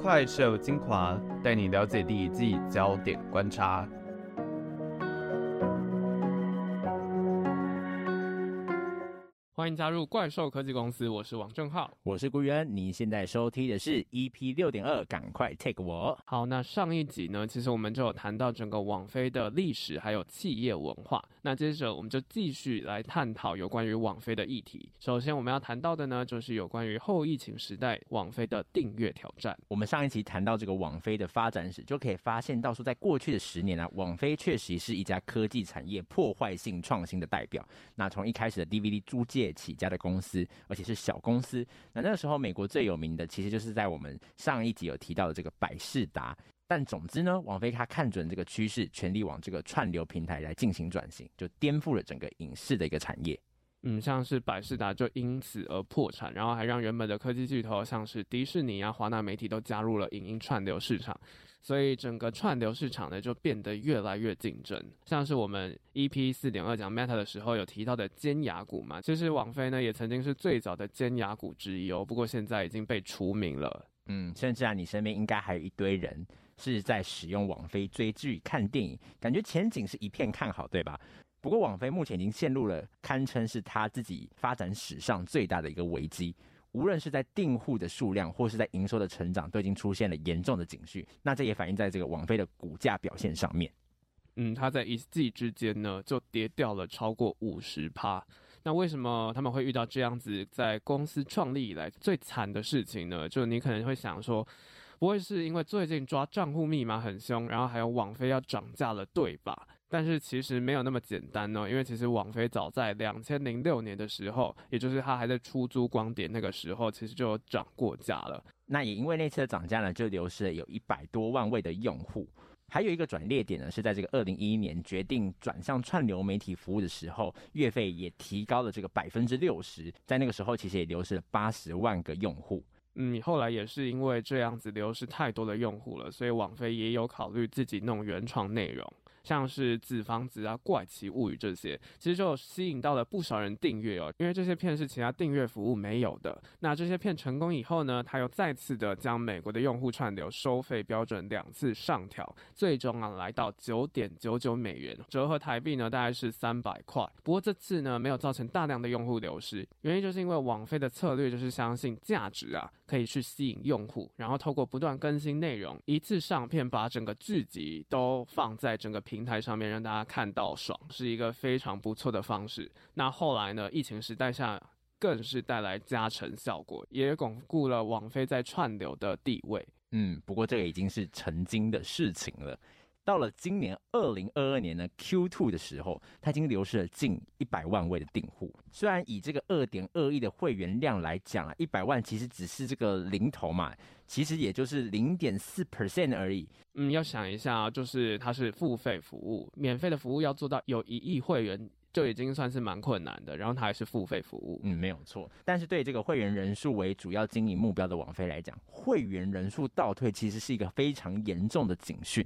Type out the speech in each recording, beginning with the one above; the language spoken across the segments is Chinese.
快手精华，带你了解第一季焦点观察。欢迎加入怪兽科技公司，我是王正浩，我是顾源。你现在收听的是 EP 六点二，赶快 take 我。好，那上一集呢，其实我们就有谈到整个网飞的历史还有企业文化。那接着我们就继续来探讨有关于网飞的议题。首先我们要谈到的呢，就是有关于后疫情时代网飞的订阅挑战。我们上一集谈到这个网飞的发展史，就可以发现到说，在过去的十年啊，网飞确实是一家科技产业破坏性创新的代表。那从一开始的 DVD 租借起家的公司，而且是小公司。那那个时候，美国最有名的其实就是在我们上一集有提到的这个百视达。但总之呢，网飞他看准这个趋势，全力往这个串流平台来进行转型，就颠覆了整个影视的一个产业。嗯，像是百视达就因此而破产，然后还让原本的科技巨头像是迪士尼啊、华纳媒体都加入了影音串流市场，所以整个串流市场呢就变得越来越竞争。像是我们 EP 四点二讲 Meta 的时候有提到的尖牙股嘛，其实网飞呢也曾经是最早的尖牙股之一哦，不过现在已经被除名了。嗯，甚至啊，你身边应该还有一堆人是在使用网飞追剧、看电影，感觉前景是一片看好，对吧？不过，网飞目前已经陷入了堪称是他自己发展史上最大的一个危机。无论是在订户的数量，或是在营收的成长，都已经出现了严重的警讯。那这也反映在这个网飞的股价表现上面。嗯，它在一季之间呢，就跌掉了超过五十趴。那为什么他们会遇到这样子在公司创立以来最惨的事情呢？就你可能会想说，不会是因为最近抓账户密码很凶，然后还有网飞要涨价了，对吧？但是其实没有那么简单呢，因为其实网飞早在两千零六年的时候，也就是它还在出租光碟那个时候，其实就有涨过价了。那也因为那次的涨价呢，就流失了有一百多万位的用户。还有一个转捩点呢，是在这个二零一一年决定转向串流媒体服务的时候，月费也提高了这个百分之六十。在那个时候，其实也流失了八十万个用户。嗯，后来也是因为这样子流失太多的用户了，所以网飞也有考虑自己弄原创内容。像是纸房子啊、怪奇物语这些，其实就吸引到了不少人订阅哦。因为这些片是其他订阅服务没有的。那这些片成功以后呢，他又再次的将美国的用户串流收费标准两次上调，最终啊来到九点九九美元，折合台币呢大概是三百块。不过这次呢没有造成大量的用户流失，原因就是因为网飞的策略就是相信价值啊可以去吸引用户，然后透过不断更新内容，一次上片把整个剧集都放在整个平。台上面让大家看到爽，是一个非常不错的方式。那后来呢？疫情时代下，更是带来加成效果，也巩固了网飞在串流的地位。嗯，不过这个已经是曾经的事情了。到了今年二零二二年呢，Q2 的时候，它已经流失了近一百万位的订户。虽然以这个二点二亿的会员量来讲啊，一百万其实只是这个零头嘛，其实也就是零点四 percent 而已。嗯，要想一下啊，就是它是付费服务，免费的服务要做到有一亿会员就已经算是蛮困难的，然后它还是付费服务。嗯，没有错。但是对这个会员人数为主要经营目标的网飞来讲，会员人数倒退其实是一个非常严重的警讯。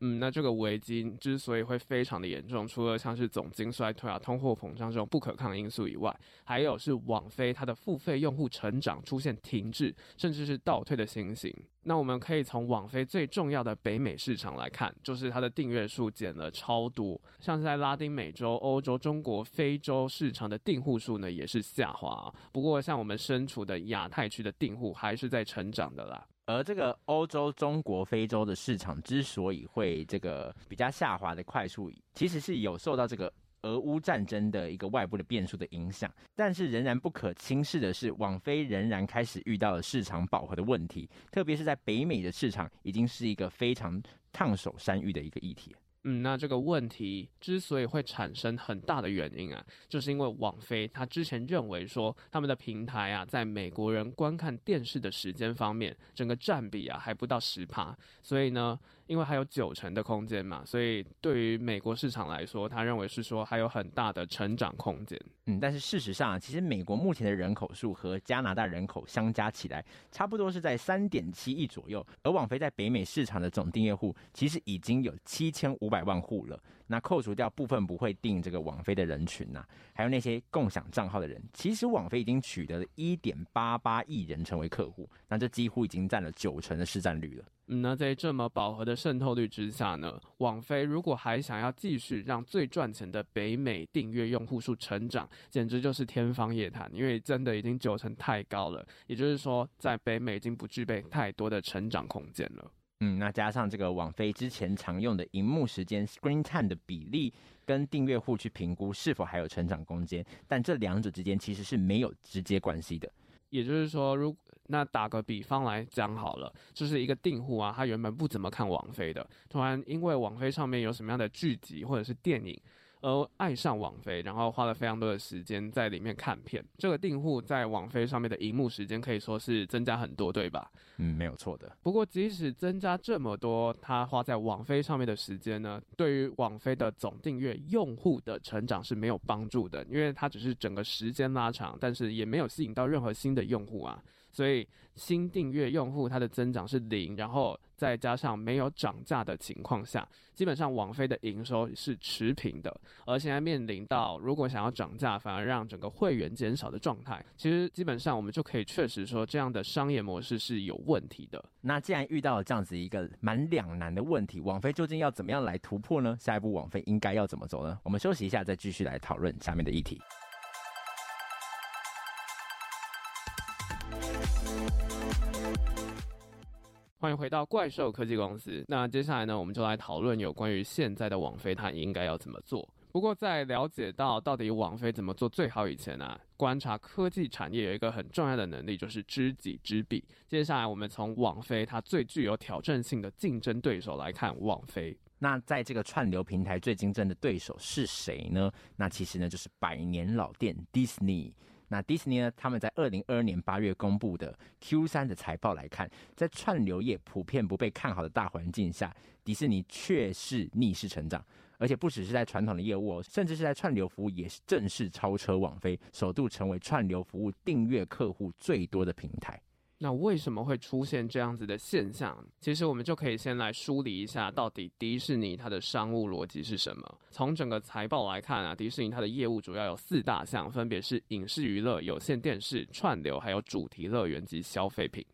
嗯，那这个危机之所以会非常的严重，除了像是总经衰退啊、通货膨胀这种不可抗因素以外，还有是网飞它的付费用户成长出现停滞，甚至是倒退的情形。那我们可以从网飞最重要的北美市场来看，就是它的订阅数减了超多，像是在拉丁美洲、欧洲、中国、非洲市场的订户数呢也是下滑。不过像我们身处的亚太区的订户还是在成长的啦。而这个欧洲、中国、非洲的市场之所以会这个比较下滑的快速，其实是有受到这个俄乌战争的一个外部的变数的影响。但是仍然不可轻视的是，网飞仍然开始遇到了市场饱和的问题，特别是在北美的市场，已经是一个非常烫手山芋的一个议题。嗯，那这个问题之所以会产生很大的原因啊，就是因为网飞他之前认为说他们的平台啊，在美国人观看电视的时间方面，整个占比啊还不到十趴，所以呢，因为还有九成的空间嘛，所以对于美国市场来说，他认为是说还有很大的成长空间。嗯，但是事实上，其实美国目前的人口数和加拿大人口相加起来，差不多是在三点七亿左右，而网飞在北美市场的总订阅户其实已经有七千五。百万户了。那扣除掉部分不会订这个网飞的人群呐、还有那些共享账号的人，其实网飞已经取得了一点八八亿人成为客户，那这几乎已经占了九成的市占率了。嗯，那在这么饱和的渗透率之下呢，网飞如果还想要继续让最赚钱的北美订阅用户数成长，简直就是天方夜谭，因为真的已经九成太高了，也就是说，在北美已经不具备太多的成长空间了。嗯，那加上这个网飞之前常用的荧幕时间 （screen time） 的比例，跟订阅户去评估是否还有成长空间，但这两者之间其实是没有直接关系的。也就是说，如那打个比方来讲好了，就是一个订户啊，他原本不怎么看网飞的，突然因为网飞上面有什么样的剧集或者是电影。而爱上网飞，然后花了非常多的时间在里面看片。这个订户在网飞上面的荧幕时间可以说是增加很多，对吧？嗯，没有错的。不过，即使增加这么多，他花在网飞上面的时间呢，对于网飞的总订阅用户的成长是没有帮助的，因为它只是整个时间拉长，但是也没有吸引到任何新的用户啊。所以新订阅用户它的增长是零，然后再加上没有涨价的情况下，基本上网飞的营收是持平的。而现在面临到如果想要涨价，反而让整个会员减少的状态，其实基本上我们就可以确实说这样的商业模式是有问题的。那既然遇到了这样子一个蛮两难的问题，网飞究竟要怎么样来突破呢？下一步网飞应该要怎么走呢？我们休息一下，再继续来讨论下面的议题。欢迎回到怪兽科技公司。那接下来呢，我们就来讨论有关于现在的网飞，它应该要怎么做。不过在了解到到底网飞怎么做最好以前呢、观察科技产业有一个很重要的能力，就是知己知彼。接下来我们从网飞它最具有挑战性的竞争对手来看网飞。那在这个串流平台最竞争的对手是谁呢？那其实呢，就是百年老店 Disney。那迪士尼呢？他们在二零二二年八月公布的 Q 三的财报来看，在串流业普遍不被看好的大环境下，迪士尼却是逆势成长，而且不只是在传统的业务，哦甚至是在串流服务也是正式超车网飞，首度成为串流服务订阅客户最多的平台。那为什么会出现这样子的现象？其实我们就可以先来梳理一下，到底迪士尼它的商务逻辑是什么。从整个财报来看啊，迪士尼它的业务主要有四大项，分别是影视娱乐、有线电视、串流，还有主题乐园及消费品。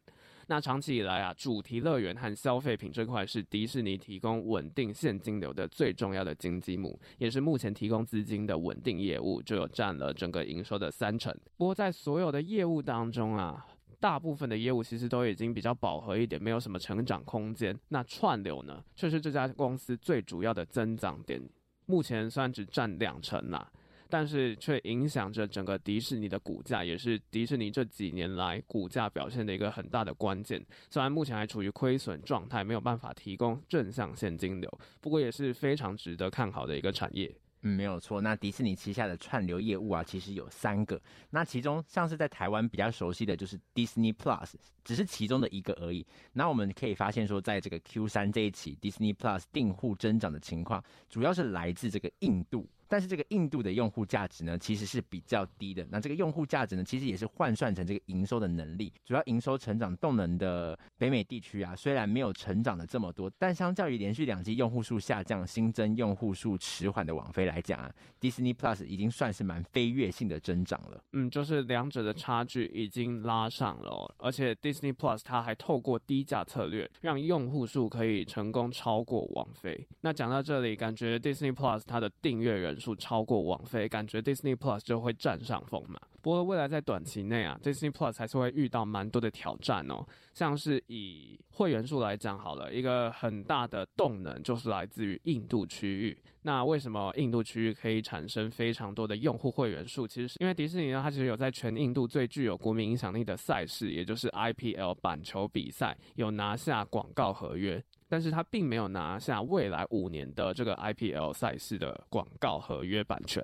那长期以来啊，主题乐园和消费品这块是迪士尼提供稳定现金流的最重要的经济母，也是目前提供资金的稳定业务，就有占了整个营收的三成。不过在所有的业务当中啊，大部分的业务其实都已经比较饱和一点，没有什么成长空间。那串流呢，却是这家公司最主要的增长点，目前虽然只占两成啦，但是却影响着整个迪士尼的股价，也是迪士尼这几年来股价表现的一个很大的关键。虽然目前还处于亏损状态，没有办法提供正向现金流，不过也是非常值得看好的一个产业。嗯，没有错。那迪士尼旗下的串流业务啊，其实有三个。那其中像是在台湾比较熟悉的就是 Disney Plus，只是其中的一个而已。那我们可以发现说，在这个 Q 三这一期 Disney Plus 订户增长的情况，主要是来自这个印度。但是这个印度的用户价值呢，其实是比较低的。那这个用户价值呢，其实也是换算成这个营收的能力。主要营收成长动能的北美地区啊，虽然没有成长的这么多，但相较于连续两季用户数下降、新增用户数迟缓的网飞来讲啊，Disney Plus 已经算是蛮飞跃性的增长了。嗯，就是两者的差距已经拉上了，而且 Disney Plus 它还透过低价策略，让用户数可以成功超过网飞。那讲到这里，感觉 Disney Plus 它的订阅人人数超过王菲，感觉 Disney Plus 就会占上风嘛。不过未来在短期内啊，Disney Plus 还是会遇到蛮多的挑战哦。像是以会员数来讲好了，一个很大的动能就是来自于印度区域。那为什么印度区域可以产生非常多的用户会员数？其实是因为迪士尼呢，它其实有在全印度最具有国民影响力的赛事，也就是 IPL 板球比赛，有拿下广告合约。但是他并没有拿下未来五年的这个 IPL 赛事的广告合约版权，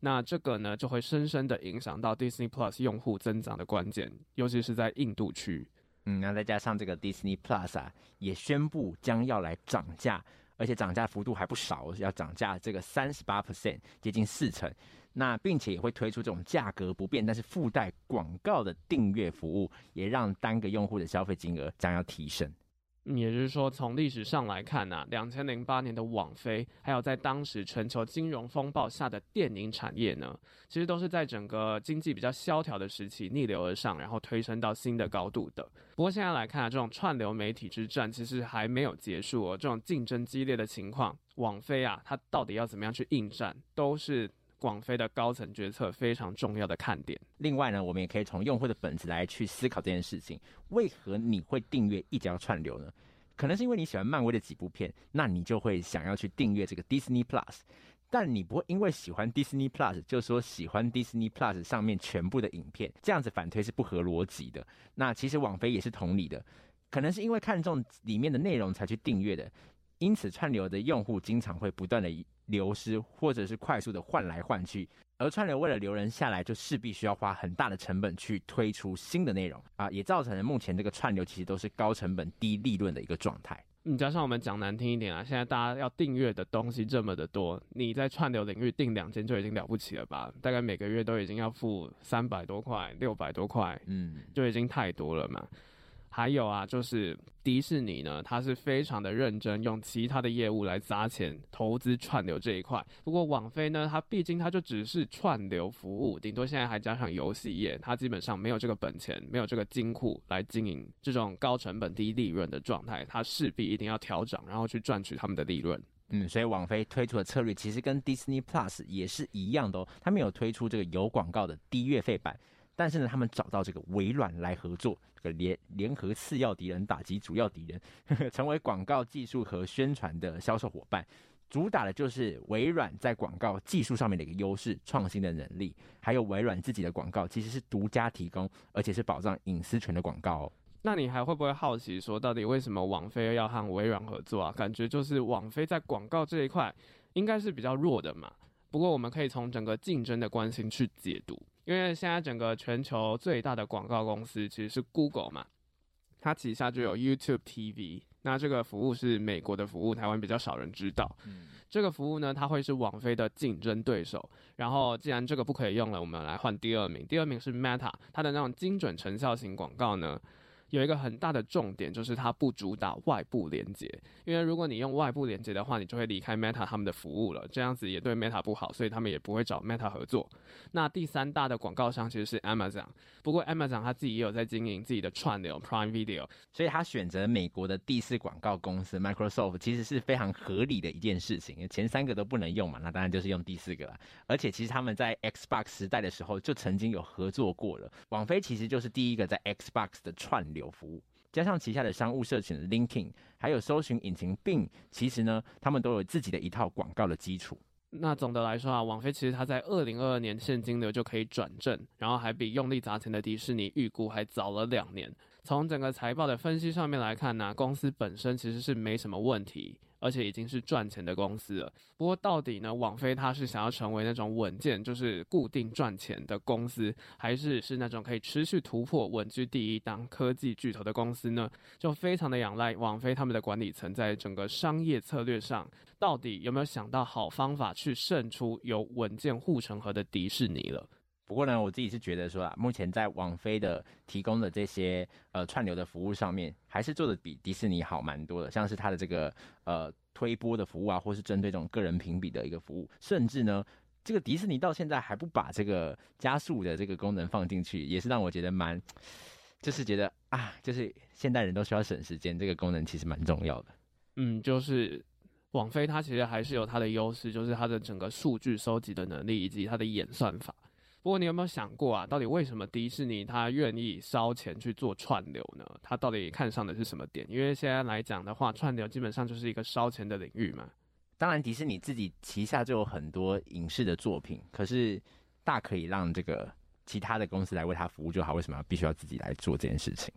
那这个呢就会深深的影响到 Disney Plus 用户增长的关键，尤其是在印度区。嗯，那再加上这个 Disney Plus 啊，也宣布将要来涨价，而且涨价幅度还不少，要涨价这个三十八 percent，接近四成。那并且也会推出这种价格不变，但是附带广告的订阅服务，也让单个用户的消费金额将要提升。也就是说，从历史上来看啊，两千零八年的网飞，还有在当时全球金融风暴下的电影产业呢，其实都是在整个经济比较萧条的时期逆流而上，然后推升到新的高度的。不过现在来看啊，这种串流媒体之战其实还没有结束哦，这种竞争激烈的情况，网飞啊，它到底要怎么样去应战，都是广飞的高层决策非常重要的看点。另外呢，我们也可以从用户的本质来去思考这件事情：为何你会订阅一家串流呢？可能是因为你喜欢漫威的几部片，那你就会想要去订阅这个 Disney Plus。但你不会因为喜欢 Disney Plus 就说喜欢 Disney Plus 上面全部的影片，这样子反推是不合逻辑的。那其实网飞也是同理的，可能是因为看中里面的内容才去订阅的。因此，串流的用户经常会不断的流失，或者是快速的换来换去。而串流为了留人下来，就势必需要花很大的成本去推出新的内容啊，也造成了目前这个串流其实都是高成本低利润的一个状态。嗯，加上我们讲难听一点啊，现在大家要订阅的东西这么的多，你在串流领域订两间就已经了不起了吧？大概每个月都已经要付三百多块、六百多块，嗯，就已经太多了嘛。还有啊，就是迪士尼呢，它是非常的认真，用其他的业务来砸钱投资串流这一块。不过网飞呢，它毕竟它就只是串流服务，顶多现在还加上游戏业，它基本上没有这个本钱，没有这个金库来经营这种高成本低利润的状态，它势必一定要调涨，然后去赚取他们的利润。嗯，所以网飞推出的策略其实跟 Disney Plus 也是一样的哦，他们有推出这个有广告的低月费版。但是呢，他们找到这个微软来合作，这个联联合次要敌人打击主要敌人呵呵，成为广告技术和宣传的销售伙伴，主打的就是微软在广告技术上面的一个优势、创新的能力，还有微软自己的广告其实是独家提供，而且是保障隐私权的广告哦。那你还会不会好奇说，到底为什么网飞要和微软合作啊？感觉就是网飞在广告这一块应该是比较弱的嘛。不过我们可以从整个竞争的关系去解读。因为现在整个全球最大的广告公司其实是 Google 嘛，它旗下就有 YouTube TV，那这个服务是美国的服务，台湾比较少人知道。嗯，这个服务呢，它会是网飞的竞争对手。然后既然这个不可以用了，我们来换第二名，第二名是 Meta，它的那种精准成效型广告呢，有一个很大的重点，就是它不主打外部连接，因为如果你用外部连接的话，你就会离开 Meta 他们的服务了，这样子也对 Meta 不好，所以他们也不会找 Meta 合作。那第三大的广告商其实是 Amazon，不过 Amazon 他自己也有在经营自己的串流 Prime Video，所以他选择美国的第四广告公司 Microsoft 其实是非常合理的一件事情，前三个都不能用嘛，那当然就是用第四个了。而且其实他们在 Xbox 时代的时候就曾经有合作过了，网飞其实就是第一个在 Xbox 的串流。有服务，加上旗下的商务社群 l i n k i n g 还有搜寻引擎 Bing，其实呢，他们都有自己的一套广告的基础。那总的来说啊，网飞其实它在二零二二年现金流就可以转正，然后还比用力砸钱的迪士尼预估还早了两年。从整个财报的分析上面来看呢、公司本身其实是没什么问题。而且已经是赚钱的公司了。不过到底呢，网飞它是想要成为那种稳健，就是固定赚钱的公司，还是是那种可以持续突破、稳居第一当科技巨头的公司呢？就非常的仰赖网飞他们的管理层在整个商业策略上，到底有没有想到好方法去胜出有稳健护城河的迪士尼了。不过呢，我自己是觉得说啊，目前在网飞的提供的这些呃串流的服务上面，还是做的比迪士尼好蛮多的。像是它的这个呃推播的服务啊，或是针对这种个人评比的一个服务，甚至呢，这个迪士尼到现在还不把这个加速的这个功能放进去，也是让我觉得蛮，就是觉得啊，就是现代人都需要省时间，这个功能其实蛮重要的。嗯，就是网飞它其实还是有它的优势，就是它的整个数据收集的能力以及它的演算法。不过你有没有想过啊？到底为什么迪士尼他愿意烧钱去做串流呢？他到底看上的是什么点？因为现在来讲的话，串流基本上就是一个烧钱的领域嘛。当然，迪士尼自己旗下就有很多影视的作品，可是大可以让这个其他的公司来为他服务就好。为什么要必须要自己来做这件事情？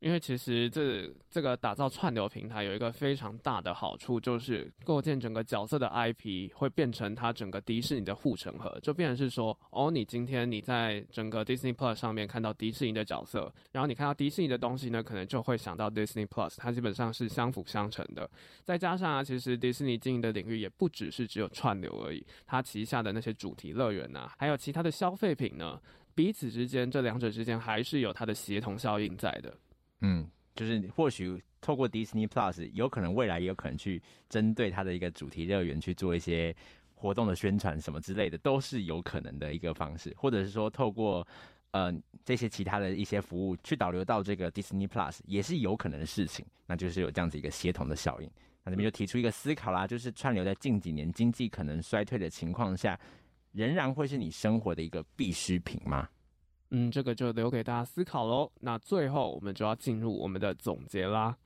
因为其实这这个打造串流平台有一个非常大的好处，就是构建整个角色的 IP 会变成它整个迪士尼的护城河，就变成是说，哦，你今天你在整个 Disney Plus 上面看到迪士尼的角色，然后你看到迪士尼的东西呢，可能就会想到 Disney Plus，它基本上是相辅相成的。再加上啊，其实迪士尼经营的领域也不只是只有串流而已，它旗下的那些主题乐园呐，还有其他的消费品呢，彼此之间这两者之间还是有它的协同效应在的。嗯，就是或许透过 Disney Plus，有可能未来也有可能去针对它的一个主题乐园去做一些活动的宣传什么之类的，都是有可能的一个方式，或者是说透过呃这些其他的一些服务去导流到这个 Disney Plus，也是有可能的事情，那就是有这样子一个协同的效应。那这边就提出一个思考啦，就是串流在近几年经济可能衰退的情况下，仍然会是你生活的一个必需品吗？嗯，这个就留给大家思考喽。那最后我们就要进入我们的总结啦。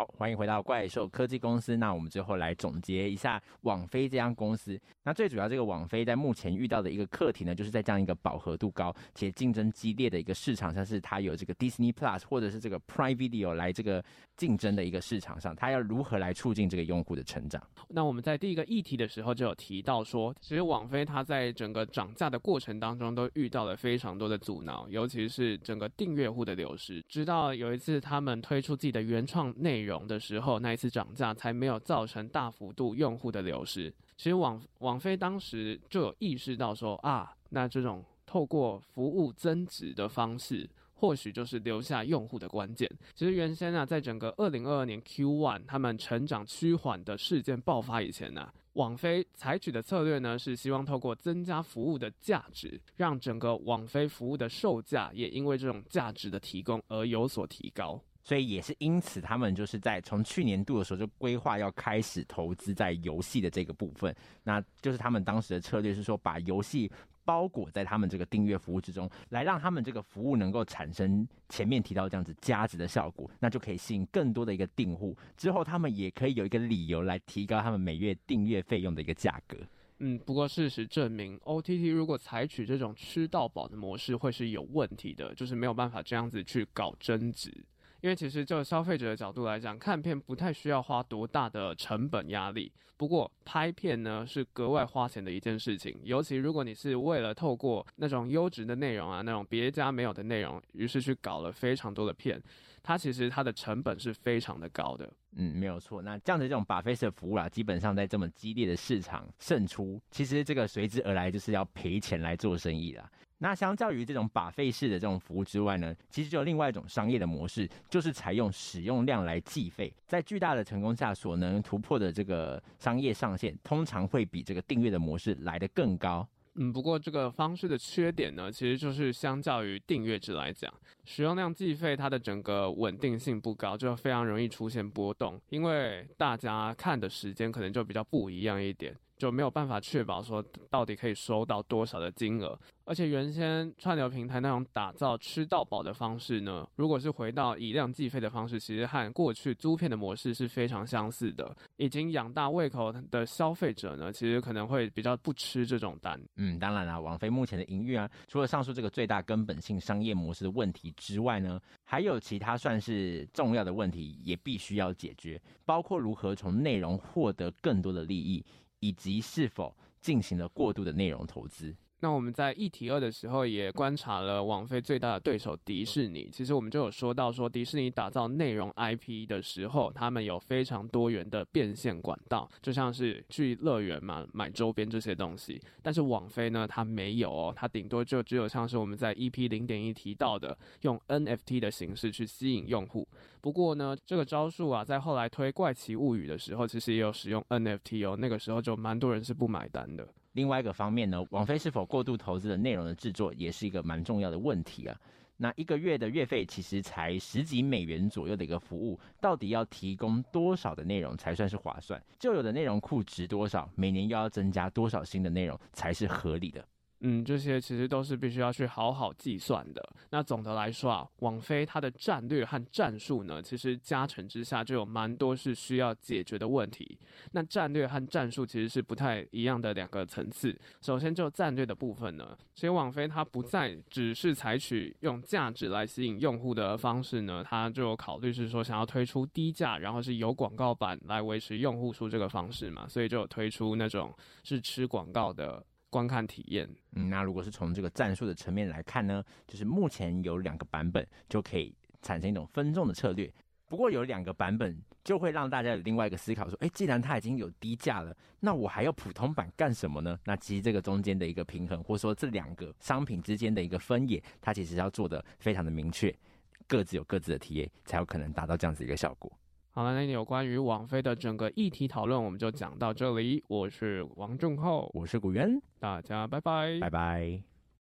好，欢迎回到怪兽科技公司。那我们最后来总结一下网飞这家公司。那最主要，这个网飞在目前遇到的一个课题呢，就是在这样一个饱和度高且竞争激烈的一个市场，像是它有这个 Disney Plus 或者是这个 Prime Video 来这个竞争的一个市场上，它要如何来促进这个用户的成长？那我们在第一个议题的时候就有提到说，其实网飞它在整个涨价的过程当中都遇到了非常多的阻挠，尤其是整个订阅户的流失。直到有一次他们推出自己的原创内容的时候，那一次涨价才没有造成大幅度用户的流失。其实网网飞当时就有意识到说啊，那这种透过服务增值的方式，或许就是留下用户的关键。其实原先啊，在整个二零二二年 Q1 他们成长趋缓的事件爆发以前呢、网飞采取的策略呢是希望透过增加服务的价值，让整个网飞服务的售价也因为这种价值的提供而有所提高。所以也是因此，他们就是在从去年度的时候就规划要开始投资在游戏的这个部分。那就是他们当时的策略是说，把游戏包裹在他们这个订阅服务之中，来让他们这个服务能够产生前面提到这样子价值的效果，那就可以吸引更多的一个订户。之后他们也可以有一个理由来提高他们每月订阅费用的一个价格。嗯，不过事实证明，OTT 如果采取这种吃到饱的模式，会是有问题的，就是没有办法这样子去搞增值。因为其实就消费者的角度来讲，看片不太需要花多大的成本压力。不过拍片呢是格外花钱的一件事情，尤其如果你是为了透过那种优质的内容啊，那种别家没有的内容，于是去搞了非常多的片，它其实它的成本是非常的高的。嗯，没有错。那这样的这种 buffet 的服务啊，基本上在这么激烈的市场胜出，其实这个随之而来就是要赔钱来做生意啦。那相较于这种把费式的这种服务之外呢，其实就有另外一种商业的模式，就是采用使用量来计费，在巨大的成功下所能突破的这个商业上限，通常会比这个订阅的模式来得更高。嗯，不过这个方式的缺点呢，其实就是相较于订阅制来讲，使用量计费它的整个稳定性不高，就非常容易出现波动，因为大家看的时间可能就比较不一样一点。就没有办法确保说到底可以收到多少的金额，而且原先串流平台那种打造吃到饱的方式呢，如果是回到以量计费的方式，其实和过去租片的模式是非常相似的。已经养大胃口的消费者呢，其实可能会比较不吃这种单。嗯，当然啦，网飞目前的营运啊，除了上述这个最大根本性商业模式的问题之外呢，还有其他算是重要的问题也必须要解决，包括如何从内容获得更多的利益。以及是否进行了过度的内容投资。那我们在议题二的时候也观察了网飞最大的对手迪士尼。其实我们就有说到，说迪士尼打造内容 IP 的时候，他们有非常多元的变现管道，就像是去乐园嘛，买周边这些东西。但是网飞呢，它没有哦，它顶多就只有像是我们在 EP 零点一提到的，用 NFT 的形式去吸引用户。不过呢，这个招数啊，在后来推怪奇物语的时候，其实也有使用 NFT 哦，那个时候就蛮多人是不买单的。另外一个方面呢，网飞是否过度投资的内容的制作，也是一个蛮重要的问题啊。那一个月的月费其实才十几美元左右的一个服务，到底要提供多少的内容才算是划算？旧有的内容库值多少？每年又要增加多少新的内容才是合理的？嗯，这些其实都是必须要去好好计算的。那总的来说啊，网飞它的战略和战术呢，其实加成之下就有蛮多是需要解决的问题。那战略和战术其实是不太一样的两个层次。首先就战略的部分呢，其实网飞它不再只是采取用价值来吸引用户的方式呢，它就考虑是说想要推出低价，然后是有广告版来维持用户数这个方式嘛，所以就推出那种是吃广告的。观看体验，嗯，那如果是从这个战术的层面来看呢，就是目前有两个版本就可以产生一种分众的策略。不过有两个版本，就会让大家有另外一个思考，说，哎，既然它已经有低价了，那我还要普通版干什么呢？那其实这个中间的一个平衡，或者说这两个商品之间的一个分野，它其实要做的非常的明确，各自有各自的 TA，才有可能达到这样子一个效果。好了，那有关于网飞的整个议题讨论，我们就讲到这里。我是王仲浩，我是古元，大家拜拜，拜拜。